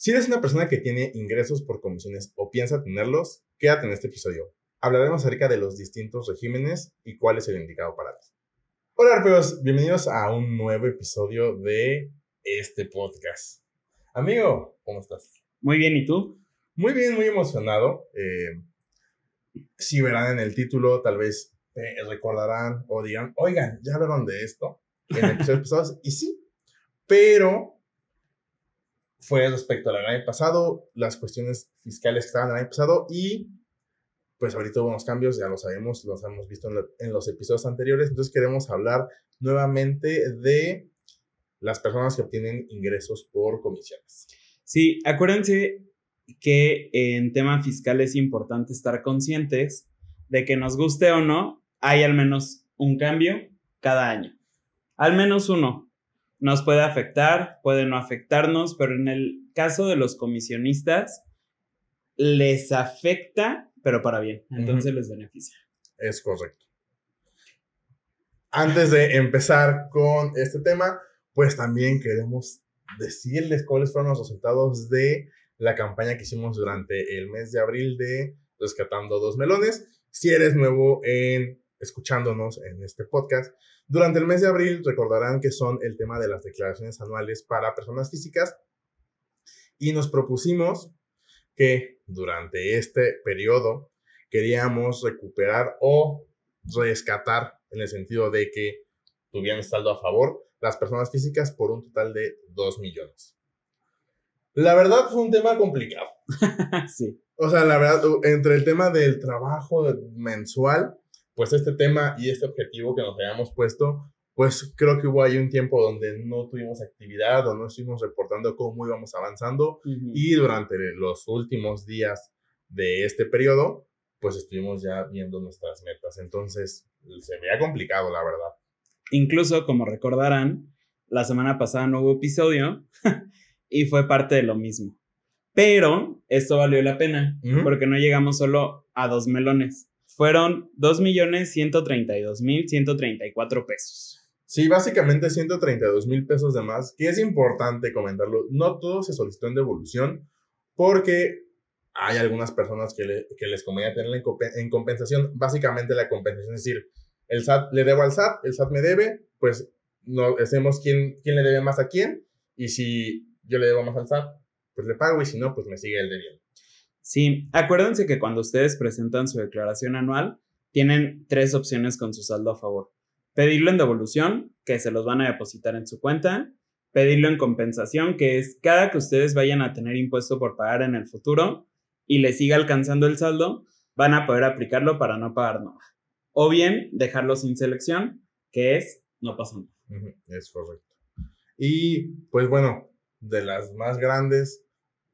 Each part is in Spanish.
Si eres una persona que tiene ingresos por comisiones o piensa tenerlos, quédate en este episodio. Hablaremos acerca de los distintos regímenes y cuál es el indicado para ti. Hola, arpeos, bienvenidos a un nuevo episodio de este podcast. Amigo, ¿cómo estás? Muy bien, ¿y tú? Muy bien, muy emocionado. Eh, si verán en el título, tal vez eh, recordarán o digan, oigan, ¿ya hablaron de esto? En episodios pasados. Y sí, pero fue respecto al año pasado, las cuestiones fiscales que estaban el año pasado y pues ahorita hubo unos cambios, ya lo sabemos, los hemos visto en, los episodios anteriores, entonces queremos hablar nuevamente de las personas que obtienen ingresos por comisiones. Sí, acuérdense que en tema fiscal es importante estar conscientes de que nos guste o no, hay al menos un cambio cada año. Al menos uno nos puede afectar, puede no afectarnos, pero en el caso de los comisionistas, les afecta, pero para bien, entonces les beneficia. Es correcto. Antes de empezar con este tema, pues también queremos decirles cuáles fueron los resultados de la campaña que hicimos durante el mes de abril de Rescatando dos Melones. Si eres nuevo en escuchándonos en este podcast, durante el mes de abril recordarán que son el tema de las declaraciones anuales para personas físicas y nos propusimos que durante este periodo queríamos recuperar o rescatar en el sentido de que tuvieran saldo a favor las personas físicas por un total de 2 millones. La verdad fue un tema complicado. sí. O sea, la verdad, entre el tema del trabajo mensual pues este tema y este objetivo que nos habíamos puesto, pues creo que hubo ahí un tiempo donde no tuvimos actividad o no estuvimos reportando cómo íbamos avanzando y durante los últimos días de este periodo, pues estuvimos ya viendo nuestras metas. Entonces, se veía complicado, la verdad. Incluso, como recordarán, la semana pasada no hubo episodio y fue parte de lo mismo. Pero esto valió la pena porque no llegamos solo a dos melones fueron 2.132.134 pesos. Sí, básicamente 132 mil pesos de más, que es importante comentarlo. No todo se solicitó en devolución porque hay algunas personas que, les convenía tenerla en, compensación. Básicamente la compensación es decir, el SAT le debo al SAT, el SAT me debe, pues no hacemos quién, quién le debe más a quién. Y si yo le debo más al SAT, pues le pago y si no, pues me sigue el debiendo. Sí, acuérdense que cuando ustedes presentan su declaración anual, tienen tres opciones con su saldo a favor. Pedirlo en devolución, que se los van a depositar en su cuenta. Pedirlo en compensación, que es cada que ustedes vayan a tener impuesto por pagar en el futuro y les siga alcanzando el saldo, van a poder aplicarlo para no pagar nada. O bien dejarlo sin selección, que es no pasa nada. Es correcto. Y pues bueno, de las más grandes,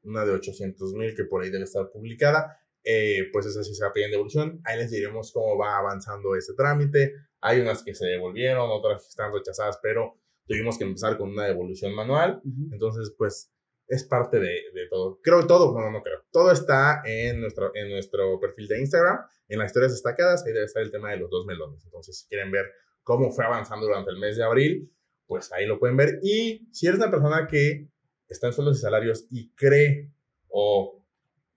una de 800 mil que por ahí debe estar publicada, eh, pues esa sí se va a pedir en devolución. Ahí les diremos cómo va avanzando ese trámite. Hay unas que se devolvieron, otras que están rechazadas, pero tuvimos que empezar con una devolución manual. Entonces, pues es parte de, de, todo. Creo que todo, bueno, no creo. Todo está en nuestro, en nuestro perfil de Instagram, en las historias destacadas. Ahí debe estar el tema de los dos melones. Entonces, si quieren ver cómo fue avanzando durante el mes de abril, pues ahí lo pueden ver. Y si eres una persona que está en sueldos y salarios y cree o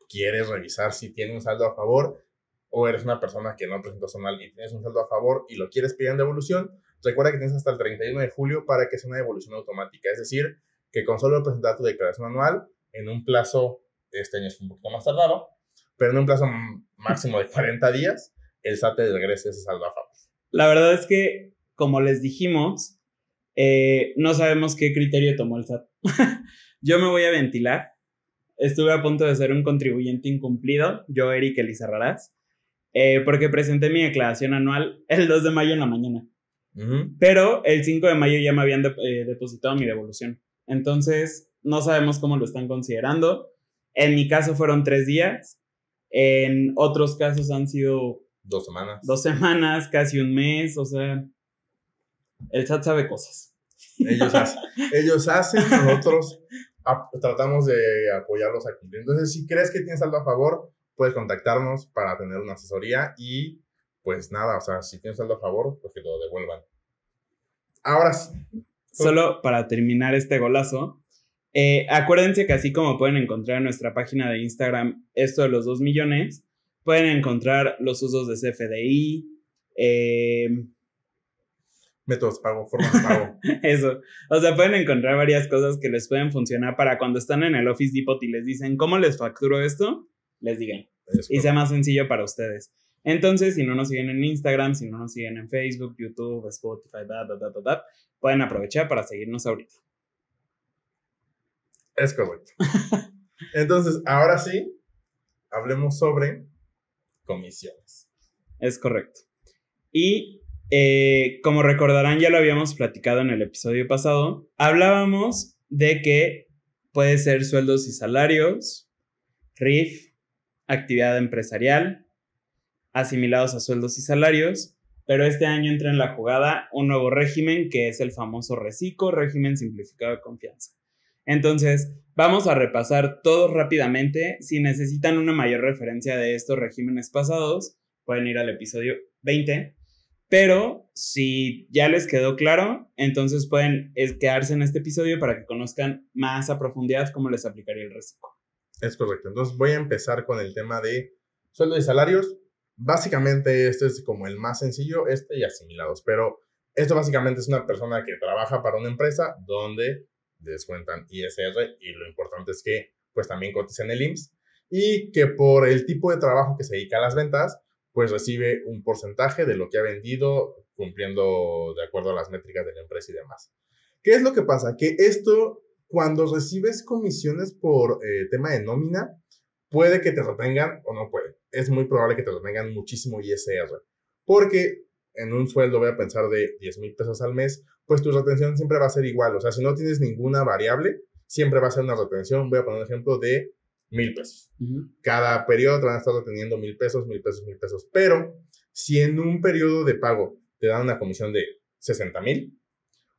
quiere revisar si tiene un saldo a favor, o eres una persona que no presentó anual y tienes un saldo a favor y lo quieres pedir en devolución, recuerda que tienes hasta el 31 de julio para que sea una devolución automática. Es decir, que con solo presentar tu declaración anual en un plazo, este año es un poquito más tardado, pero en un plazo máximo de 40 días, el SAT te regrese ese saldo a favor. La verdad es que, como les dijimos, eh, no sabemos qué criterio tomó el SAT. yo me voy a ventilar. Estuve a punto de ser un contribuyente incumplido, yo, Eric Elizarrarás, eh, porque presenté mi declaración anual el 2 de mayo en la mañana. Pero el 5 de mayo ya me habían eh, depositado mi devolución. Entonces, no sabemos cómo lo están considerando. En mi caso fueron tres días. En otros casos han sido... Dos semanas. Dos semanas, casi un mes. O sea, el SAT sabe cosas. Ellos hacen, ellos hacen nosotros tratamos de apoyarlos a cumplir. Entonces, si crees que tienes algo a favor, puedes contactarnos para tener una asesoría y pues nada, o sea, si tienes algo a favor, pues que te lo devuelvan. Ahora sí. Solo para terminar este golazo, Eh, acuérdense que así como pueden encontrar en nuestra página de Instagram esto de los 2 millones, pueden encontrar los usos de CFDI, eh, métodos pago, formas de pago. Eso. O sea, pueden encontrar varias cosas que les pueden funcionar para cuando están en el Office Depot y les dicen, ¿cómo les facturo esto? Les digan. y sea más sencillo para ustedes. Entonces, si no nos siguen en Instagram, si no nos siguen en Facebook, YouTube, Spotify, da, da, da, da, pueden aprovechar para seguirnos ahorita. Es correcto. Entonces, ahora sí, hablemos sobre comisiones. Es correcto. Y eh, como recordarán, ya lo habíamos platicado en el episodio pasado, hablábamos de que puede ser sueldos y salarios, RIF, actividad empresarial, asimilados a sueldos y salarios, pero este año entra en la jugada un nuevo régimen que es el famoso RECICO, régimen simplificado de confianza. Entonces, vamos a repasar todo rápidamente. Si necesitan una mayor referencia de estos regímenes pasados, pueden ir al episodio 20 pero si ya les quedó claro, entonces pueden quedarse en este episodio para que conozcan más a profundidad cómo les aplicaría el reciclo. Es correcto. Entonces voy a empezar con el tema de sueldo y salarios. Básicamente este es como el más sencillo, este y asimilados. Pero esto básicamente es una persona que trabaja para una empresa donde descuentan ISR y lo importante es que pues también cotizan el IMSS y que por el tipo de trabajo que se dedica a las ventas, pues recibe un porcentaje de lo que ha vendido cumpliendo de acuerdo a las métricas de la empresa y demás. ¿Qué es lo que pasa? Que esto, cuando recibes comisiones por eh, tema de nómina, puede que te retengan o no puede. Es muy probable que te retengan muchísimo ISR. Porque en un sueldo, voy a pensar de 10 mil pesos al mes, pues tu retención siempre va a ser igual. O sea, si no tienes ninguna variable, siempre va a ser una retención. Voy a poner un ejemplo de mil pesos. Cada periodo te van a estar reteniendo mil pesos, mil pesos, mil pesos. Pero si en un periodo de pago te dan una comisión de 60 mil,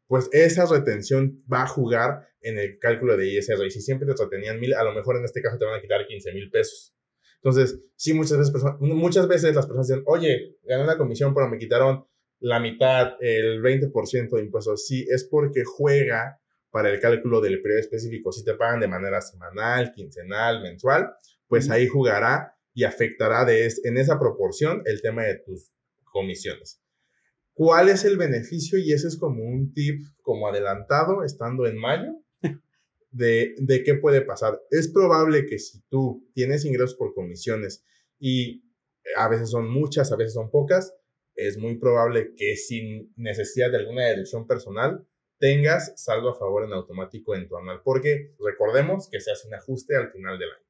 pues esa retención va a jugar en el cálculo de ISR. Y si siempre te retenían mil, a lo mejor en este caso te van a quitar 15 mil pesos. Entonces, sí, muchas veces, muchas veces las personas dicen, oye, gané una comisión, pero me quitaron la mitad, el 20% de impuestos. Sí, es porque juega para el cálculo del periodo específico. Si te pagan de manera semanal, quincenal, mensual, pues ahí jugará y afectará de en esa proporción el tema de tus comisiones. ¿Cuál es el beneficio? Y ese es como un tip como adelantado, estando en mayo, de, de qué puede pasar. Es probable que si tú tienes ingresos por comisiones y a veces son muchas, a veces son pocas, es muy probable que sin necesidad de alguna deducción personal tengas saldo a favor en automático en tu anual, porque recordemos que se hace un ajuste al final del año.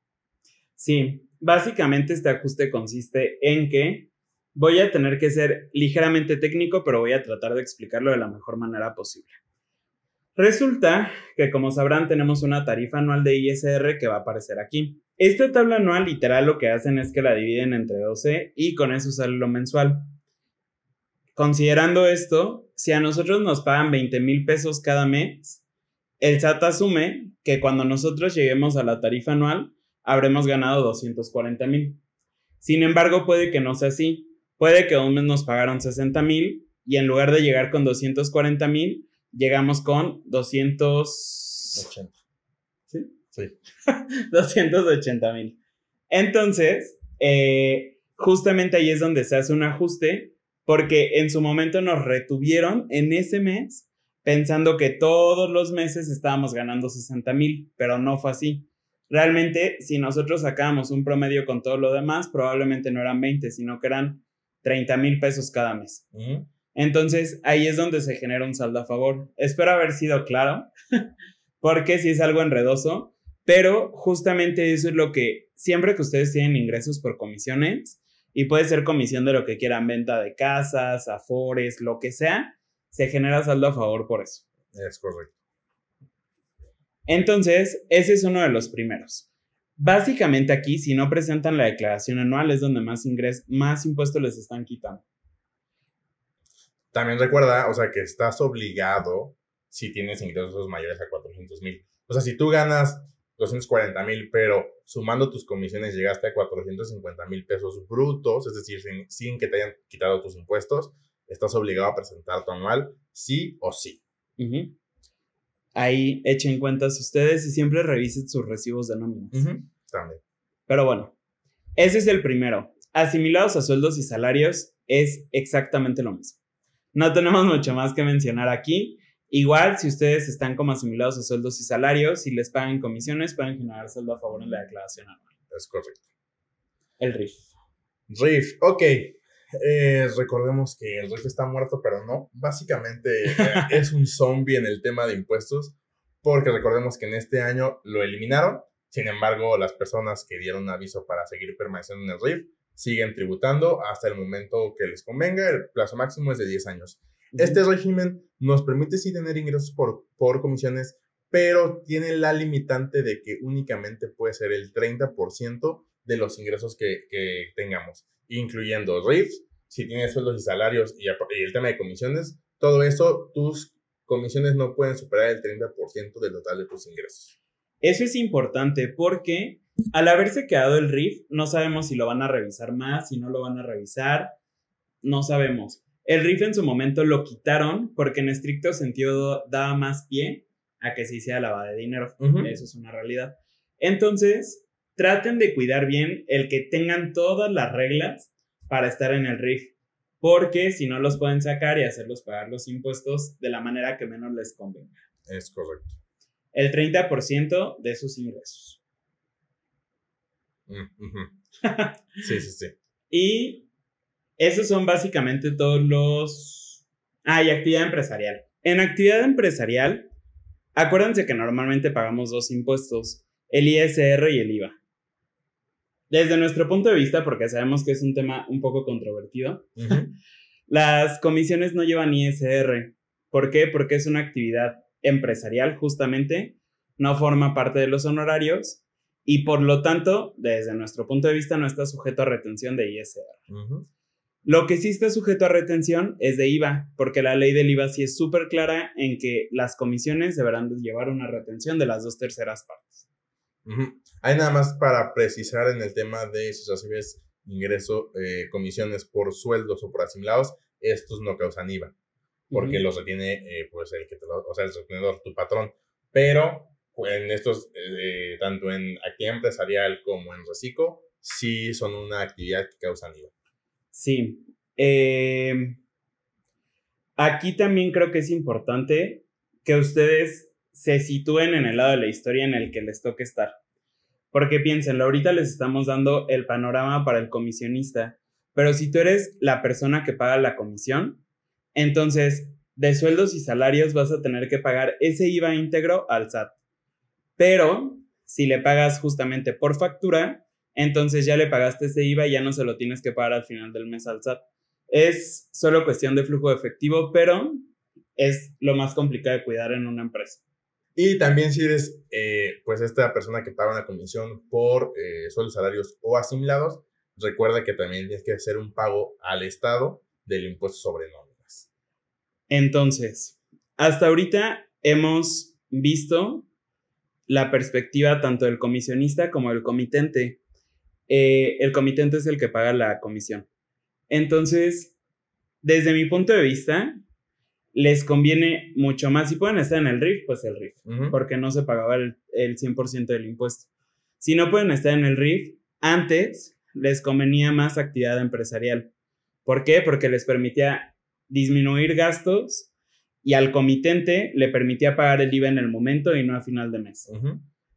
Sí, básicamente este ajuste consiste en que voy a tener que ser ligeramente técnico, pero voy a tratar de explicarlo de la mejor manera posible. Resulta que, como sabrán, tenemos una tarifa anual de ISR que va a aparecer aquí. Esta tabla anual literal lo que hacen es que la dividen entre 12 y con eso sale lo mensual. Considerando esto, si a nosotros nos pagan 20 mil pesos cada mes, el SAT asume que cuando nosotros lleguemos a la tarifa anual, habremos ganado 240 mil. Sin embargo, puede que no sea así. Puede que un mes nos pagaron 60 mil y en lugar de llegar con 240 mil, llegamos con 280. ¿Sí? Sí. 280 mil. Entonces, eh, justamente ahí es donde se hace un ajuste porque en su momento nos retuvieron en ese mes pensando que todos los meses estábamos ganando 60 mil, pero no fue así. Realmente, si nosotros sacábamos un promedio con todo lo demás, probablemente no eran 20, sino que eran 30 mil pesos cada mes. Entonces, ahí es donde se genera un saldo a favor. Espero haber sido claro, porque si es algo enredoso, pero justamente eso es lo que siempre que ustedes tienen ingresos por comisiones, y puede ser comisión de lo que quieran, venta de casas, afores, lo que sea, se genera saldo a favor por eso. Es correcto. Entonces, ese es uno de los primeros. Básicamente aquí, si no presentan la declaración anual, es donde más, ingres más impuestos les están quitando. También recuerda, o sea, que estás obligado si tienes ingresos mayores a 400 mil. O sea, si tú ganas 240 mil, pero sumando tus comisiones llegaste a 450 mil pesos brutos, es decir, sin, que te hayan quitado tus impuestos, estás obligado a presentar tu anual sí o sí. ahí echen cuentas ustedes y siempre revisen sus recibos de nóminas. También. Pero bueno, ese es el primero. Asimilados a sueldos y salarios es exactamente lo mismo. No tenemos mucho más que mencionar aquí. Igual, si ustedes están como asimilados a sueldos y salarios, si les pagan comisiones, pueden generar saldo a favor en la declaración anual. Es correcto. El RIF. RIF, ok. Eh, recordemos que el RIF está muerto, pero no. Básicamente eh, es un zombie en el tema de impuestos, porque recordemos que en este año lo eliminaron. Sin embargo, las personas que dieron aviso para seguir permaneciendo en el RIF siguen tributando hasta el momento que les convenga. El plazo máximo es de 10 años. Este régimen nos permite sí tener ingresos por, por comisiones, pero tiene la limitante de que únicamente puede ser el 30% de los ingresos que, que tengamos, incluyendo RIFs, si tienes sueldos y salarios y, el tema de comisiones, todo eso, tus comisiones no pueden superar el 30% del total de tus ingresos. Eso es importante porque al haberse quedado el RIF, no sabemos si lo van a revisar más, si no lo van a revisar, no sabemos. El RIF en su momento lo quitaron porque en estricto sentido daba más pie a que se hiciera lavada de dinero. Eso es una realidad. Entonces, traten de cuidar bien el que tengan todas las reglas para estar en el RIF, porque si no los pueden sacar y hacerlos pagar los impuestos de la manera que menos les convenga. Es correcto. El 30% de sus ingresos. Mm, sí, sí, sí. y esos son básicamente todos los... Ah, y actividad empresarial. En actividad empresarial, acuérdense que normalmente pagamos dos impuestos, el ISR y el IVA. Desde nuestro punto de vista, porque sabemos que es un tema un poco controvertido, las comisiones no llevan ISR. ¿Por qué? Porque es una actividad empresarial justamente, no forma parte de los honorarios y por lo tanto, desde nuestro punto de vista, no está sujeto a retención de ISR. Lo que sí está sujeto a retención es de IVA, porque la ley del IVA sí es súper clara en que las comisiones deberán llevar una retención de las dos terceras partes. Hay nada más para precisar en el tema de si recibes ingreso, eh, comisiones por sueldos o por asimilados, estos no causan IVA, porque los retiene eh, pues el que te o sea, el retenedor, tu patrón. Pero en estos, eh, tanto en actividad empresarial como en reciclo, sí son una actividad que causan IVA. Sí. aquí también creo que es importante que ustedes se sitúen en el lado de la historia en el que les toque estar. Porque piénsenlo, ahorita les estamos dando el panorama para el comisionista, pero si tú eres la persona que paga la comisión, entonces de sueldos y salarios vas a tener que pagar ese IVA íntegro al SAT. Pero si le pagas justamente por factura, entonces ya le pagaste ese IVA y ya no se lo tienes que pagar al final del mes al SAT. Es solo cuestión de flujo de efectivo, pero es lo más complicado de cuidar en una empresa. Y también si eres, eh, pues, esta persona que paga una comisión por eh, sueldos, salarios o asimilados, recuerda que también tienes que hacer un pago al Estado del impuesto sobre nóminas. Entonces, hasta ahorita hemos visto la perspectiva tanto del comisionista como del comitente. Eh, el comitente es el que paga la comisión. Entonces, desde mi punto de vista, les conviene mucho más. Si pueden estar en el RIF, pues el RIF, porque no se pagaba el, 100% del impuesto. Si no pueden estar en el RIF, antes les convenía más actividad empresarial. ¿Por qué? Porque les permitía disminuir gastos y al comitente le permitía pagar el IVA en el momento y no a final de mes.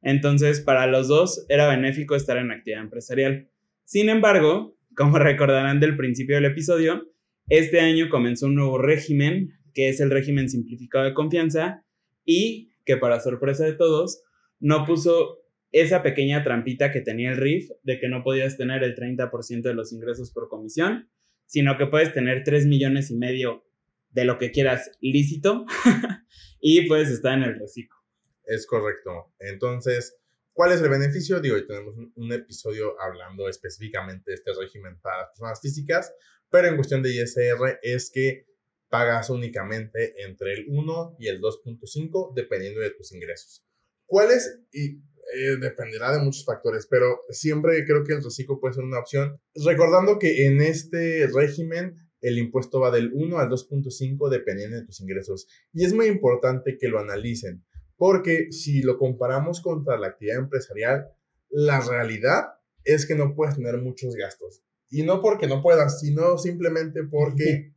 Entonces, para los dos era benéfico estar en actividad empresarial. Sin embargo, como recordarán del principio del episodio, este año comenzó un nuevo régimen que es el régimen simplificado de confianza y que para sorpresa de todos no puso esa pequeña trampita que tenía el RIF de que no podías tener el 30% de los ingresos por comisión, sino que puedes tener 3 millones y medio de lo que quieras lícito y puedes estar en el reciclo. Es correcto. Entonces, ¿cuál es el beneficio? Digo, hoy tenemos un episodio hablando específicamente de este régimen para personas físicas, pero en cuestión de ISR es que pagas únicamente entre el 1 y el 2.5 dependiendo de tus ingresos. ¿Cuáles? Y eh, dependerá de muchos factores, pero siempre creo que el reciclo puede ser una opción. Recordando que en este régimen el impuesto va del 1 al 2.5 dependiendo de tus ingresos. Y es muy importante que lo analicen, Porque si lo comparamos contra la actividad empresarial, la realidad es que no puedes tener muchos gastos. Y no porque no puedas, sino simplemente porque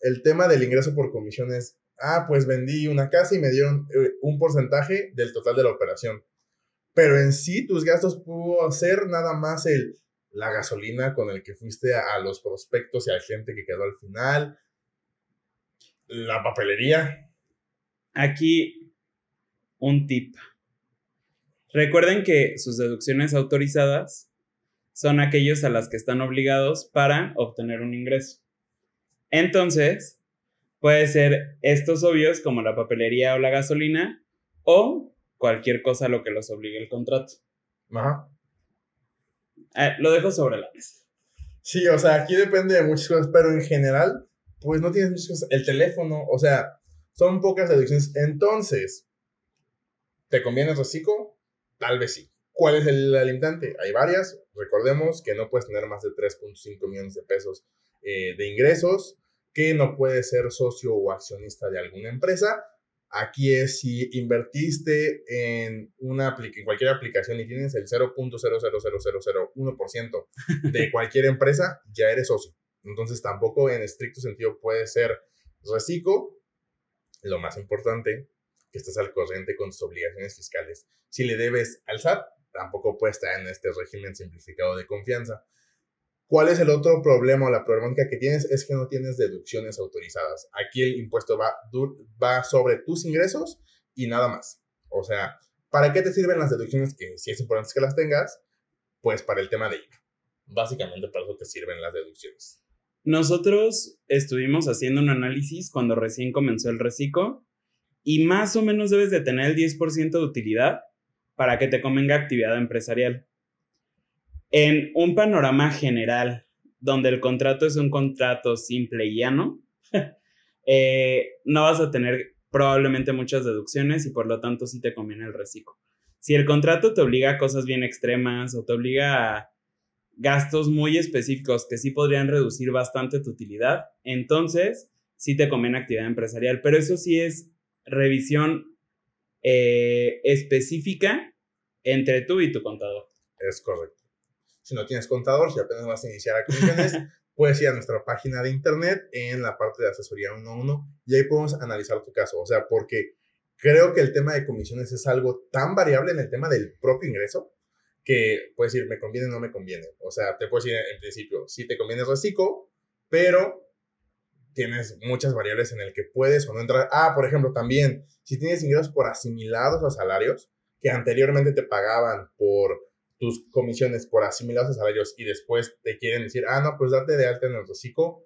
el tema del ingreso por comisiones, ah, pues vendí una casa y me dieron eh, un porcentaje del total de la operación. Pero en sí tus gastos pudo ser nada más el, la gasolina con el que fuiste a, los prospectos y a gente que quedó al final, la papelería. Aquí un tip. Recuerden que sus deducciones autorizadas son aquellos a las que están obligados para obtener un ingreso. Entonces, puede ser estos obvios como la papelería o la gasolina o cualquier cosa a lo que los obligue el contrato. Ajá. Eh, lo dejo sobre la mesa. Sí, o sea, aquí depende de muchas cosas, pero en general, pues no tienes muchas cosas. El teléfono, o sea, son pocas deducciones. Entonces, ¿te conviene el reciclo? Tal vez sí. ¿Cuál es el limitante? Hay varias. Recordemos que no puedes tener más de 3.5 millones de pesos eh, de ingresos, que no puedes ser socio o accionista de alguna empresa. Aquí es si invertiste en, una, en cualquier aplicación y tienes el 0.00001% de cualquier empresa, ya eres socio. Entonces tampoco en estricto sentido puede ser reciclo. Lo más importante, que estés al corriente con tus obligaciones fiscales. Si le debes al SAT, tampoco puede estar en este régimen simplificado de confianza. ¿Cuál es el otro problema o la problemática que tienes? Es que no tienes deducciones autorizadas. Aquí el impuesto va, va sobre tus ingresos y nada más. O sea, ¿para qué te sirven las deducciones? Que si es importante que las tengas, pues para el tema de IVA. Básicamente para eso te sirven las deducciones. Nosotros estuvimos haciendo un análisis cuando recién comenzó el reciclo y más o menos debes de tener el 10% de utilidad para que te convenga actividad empresarial. En un panorama general, donde el contrato es un contrato simple y llano, eh, no vas a tener probablemente muchas deducciones y por lo tanto sí te conviene el reciclo. Si el contrato te obliga a cosas bien extremas o te obliga a gastos muy específicos que sí podrían reducir bastante tu utilidad, entonces sí te conviene actividad empresarial. Pero eso sí es revisión eh, específica entre tú y tu contador. Es correcto. Si no tienes contador, si apenas vas a iniciar a comisiones, puedes ir a nuestra página de internet en la parte de asesoría 1-1 y ahí podemos analizar tu caso. O sea, porque creo que el tema de comisiones es algo tan variable en el tema del propio ingreso que puedes decir, me conviene o no me conviene. O sea, te puedes decir en principio, si te conviene reciclo, pero tienes muchas variables en el que puedes o no entrar. Ah, por ejemplo, también, si tienes ingresos por asimilados a salarios, que anteriormente te pagaban por tus comisiones por asimilados a salarios y después te quieren decir, ah, no, pues date de alta en el reciclo,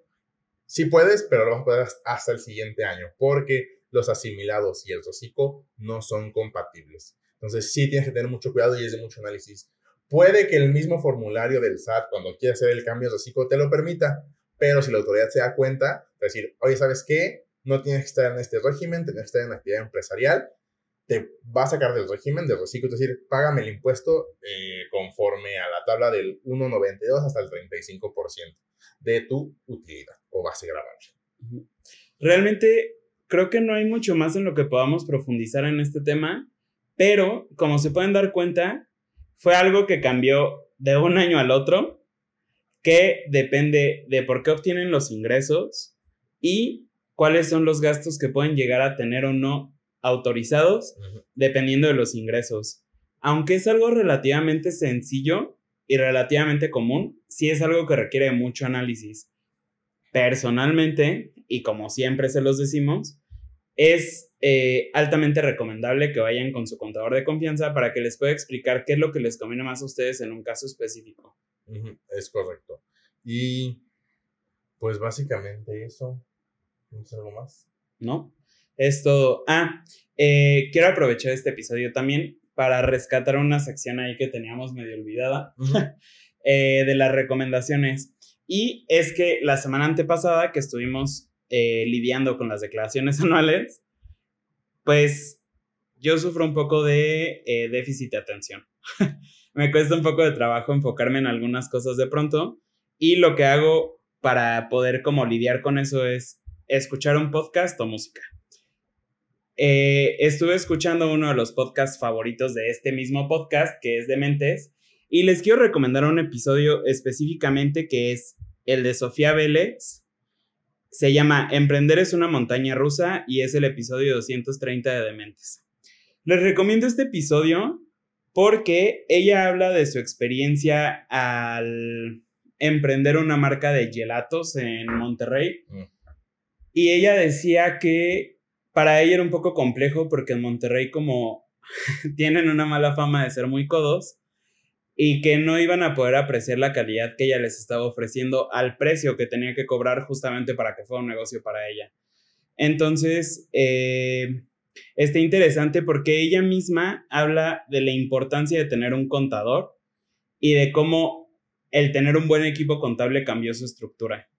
sí puedes, pero lo vas a poder hasta el siguiente año, porque los asimilados y el reciclo no son compatibles. Entonces sí tienes que tener mucho cuidado y es de mucho análisis. Puede que el mismo formulario del SAT, cuando quieras hacer el cambio de reciclo, te lo permita, pero si la autoridad se da cuenta, decir, oye, ¿sabes qué? No tienes que estar en este régimen, tienes que estar en actividad empresarial, te va a sacar del régimen de reciclo, es decir, págame el impuesto eh, conforme a la tabla del 1,92 hasta el 35% de tu utilidad o base grabable. Realmente creo que no hay mucho más en lo que podamos profundizar en este tema, pero como se pueden dar cuenta, fue algo que cambió de un año al otro, que depende de por qué obtienen los ingresos y cuáles son los gastos que pueden llegar a tener o no autorizados dependiendo de los ingresos. Aunque es algo relativamente sencillo y relativamente común, sí es algo que requiere mucho análisis. Personalmente, y como siempre se los decimos, es eh, altamente recomendable que vayan con su contador de confianza para que les pueda explicar qué es lo que les conviene más a ustedes en un caso específico. Es correcto. Y pues básicamente eso. ¿Tienes algo más? No. Esto, ah, eh, quiero aprovechar este episodio también para rescatar una sección ahí que teníamos medio olvidada eh, de las recomendaciones. Y es que la semana antepasada que estuvimos eh, lidiando con las declaraciones anuales, pues yo sufro un poco de déficit de atención. Me cuesta un poco de trabajo enfocarme en algunas cosas de pronto y lo que hago para poder como lidiar con eso es escuchar un podcast o música. eh, estuve escuchando uno de los podcasts favoritos de este mismo podcast, que es de Mentes, y les quiero recomendar un episodio específicamente que es el de Sofía Vélez. Se llama Emprender es una montaña rusa y es el episodio 230 de Dementes. Les recomiendo este episodio porque ella habla de su experiencia al emprender una marca de gelatos en Monterrey. Mm. Y ella decía que para ella era un poco complejo porque en Monterrey como tienen una mala fama de ser muy codos y que no iban a poder apreciar la calidad que ella les estaba ofreciendo al precio que tenía que cobrar justamente para que fuera un negocio para ella. Entonces, eh, está interesante porque ella misma habla de la importancia de tener un contador y de cómo el tener un buen equipo contable cambió su estructura.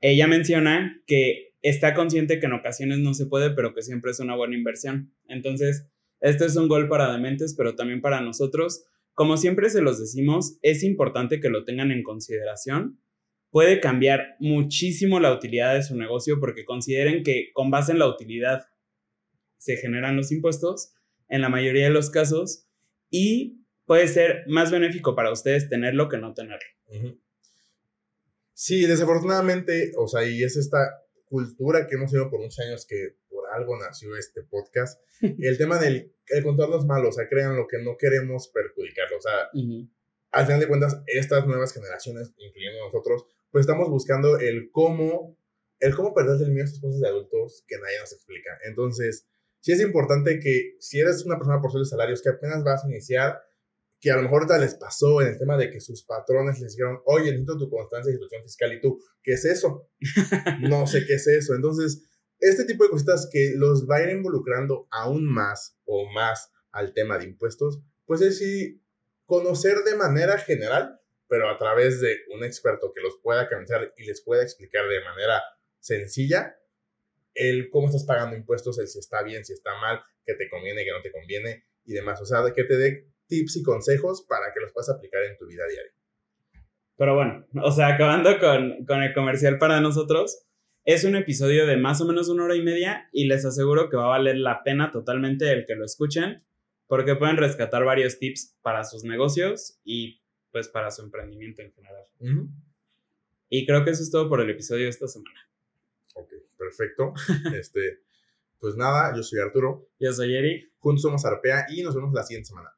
Ella menciona que está consciente que en ocasiones no se puede, pero que siempre es una buena inversión. Entonces, este es un gol para dementes, pero también para nosotros. Como siempre se los decimos, es importante que lo tengan en consideración. Puede cambiar muchísimo la utilidad de su negocio porque consideren que con base en la utilidad se generan los impuestos en la mayoría de los casos y puede ser más benéfico para ustedes tenerlo que no tenerlo. Sí, desafortunadamente, o sea, y es esta cultura que hemos tenido por muchos años que por algo nació este podcast. el tema del el contarnos es malo, o sea, crean lo que no queremos perjudicarlo. O sea, al final de cuentas, estas nuevas generaciones, incluyendo nosotros, pues estamos buscando el cómo, el cómo perder el miedo a estas cosas de adultos que nadie nos explica. Entonces, sí es importante que si eres una persona por de salarios que apenas vas a iniciar, que a lo mejor te les pasó en el tema de que sus patrones les dijeron, oye, necesito tu constancia de situación fiscal y tú, ¿qué es eso? no sé qué es eso. Entonces, este tipo de cositas que los va a ir involucrando aún más o más al tema de impuestos, pues es sí conocer de manera general, pero a través de un experto que los pueda canalizar y les pueda explicar de manera sencilla el cómo estás pagando impuestos, el si está bien, si está mal, que te conviene, que no te conviene y demás. O sea, que te dé tips y consejos para que los puedas aplicar en tu vida diaria. Pero bueno, o sea, acabando con, con el comercial para nosotros, es un episodio de más o menos una hora y media y les aseguro que va a valer la pena totalmente el que lo escuchen porque pueden rescatar varios tips para sus negocios y pues para su emprendimiento en general. Y creo que eso es todo por el episodio de esta semana. Ok, perfecto. este, pues nada, yo soy Arturo. Yo soy Eric. Juntos somos Arpea y nos vemos la siguiente semana.